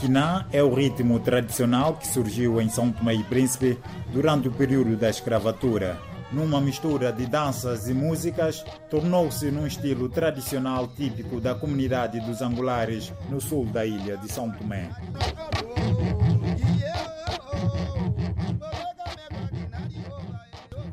Quiná é o ritmo tradicional que surgiu em São Tomé e Príncipe durante o período da escravatura. Numa mistura de danças e músicas, tornou-se num estilo tradicional típico da comunidade dos angulares no sul da ilha de São Tomé.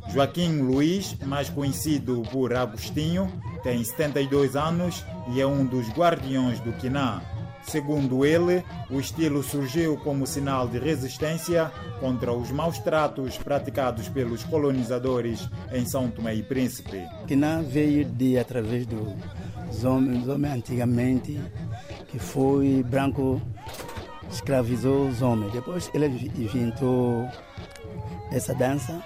Joaquim Luiz, mais conhecido por Agostinho, tem 72 anos e é um dos guardiões do Quiná. Segundo ele, o estilo surgiu como sinal de resistência contra os maus tratos praticados pelos colonizadores em São Tomé e Príncipe. Quiná veio de através dos homens, homens antigamente, que foi branco escravizou os homens. Depois ele inventou essa dança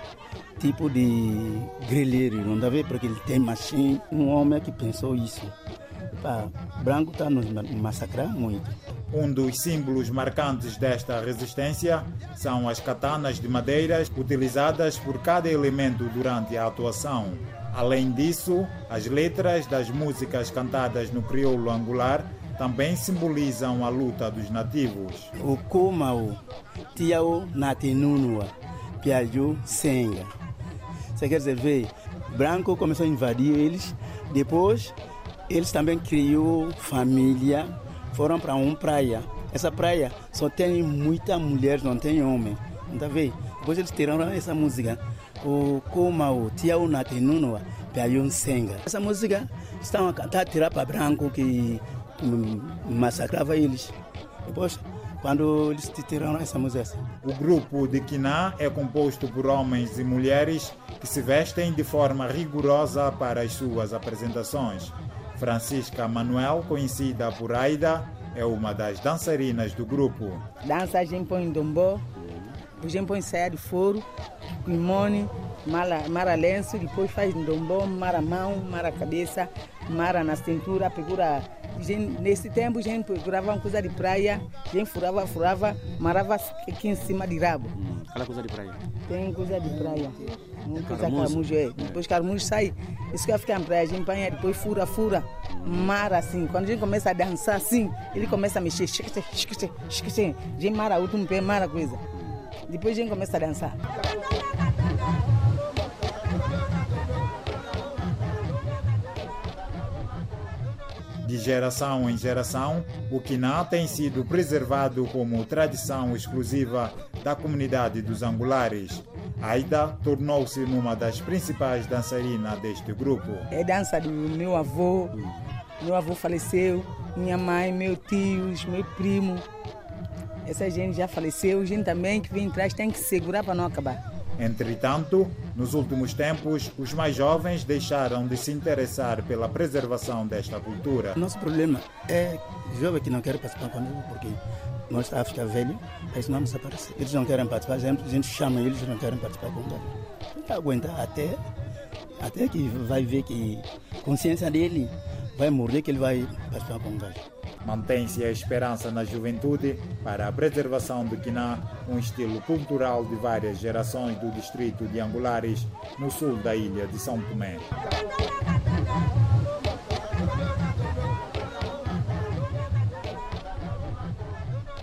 tipo de grelheiro, não dá ver? Porque ele tem machine. Um homem que pensou isso. Pá, branco está nos massacrar muito. Um dos símbolos marcantes desta resistência são as katanas de madeira utilizadas por cada elemento durante a atuação. Além disso, as letras das músicas cantadas no crioulo angular também simbolizam a luta dos nativos. O Kumau, Tiao Natinunua, Piaju Senga. Você quer dizer, ver, branco começou a invadir eles, depois eles também criou família, foram para uma praia. Essa praia só tem muita mulher, não tem homem. Tá vendo? Depois eles tiraram essa música. O Kumau, Tiao Natinunua, Piaju Senga. Essa música estão a cantar, tirar para branco que massacrava eles. Depois, quando eles tiraram essa música. O grupo de Quiná é composto por homens e mulheres que se vestem de forma rigorosa para as suas apresentações. Francisca Manuel, conhecida por Aida, é uma das dançarinas do grupo. Dança a gente põe dombó, a gente põe saia de foro, limone, mara, mara lenço, depois faz dombó, mara mão, mara cabeça, mara na cintura, pegura Gente, nesse tempo a gente procurava uma coisa de praia, a gente furava, furava, marava aqui em cima de rabo. Hum, aquela coisa de praia? Tem coisa de praia. Uma coisa caramujo, é. Depois caramujo sai, isso que fica em praia, a gente apanha, depois fura, fura, mara assim. Quando a gente começa a dançar assim, ele começa a mexer, chique, chique, chique, a gente mara o último pé, mara coisa. Depois a gente começa a dançar. De geração em geração, o Quiná tem sido preservado como tradição exclusiva da comunidade dos angulares. Aida tornou-se uma das principais dançarinas deste grupo. É dança do meu avô, meu avô faleceu, minha mãe, meus tios, meu primo. Essa gente já faleceu, gente também que vem atrás tem que segurar para não acabar. Entretanto, nos últimos tempos, os mais jovens deixaram de se interessar pela preservação desta cultura. Nosso problema é jovens que não querem participar conosco porque nós a ficar velho, eles não desaparecer. Eles não querem participar, a gente chama eles, não querem participar nós. Tem que aguentar até, até que vai ver que consciência dele vai morrer, que ele vai participar nós. Mantém-se a esperança na juventude para a preservação do Quiná, um estilo cultural de várias gerações do distrito de Angulares, no sul da ilha de São Tomé.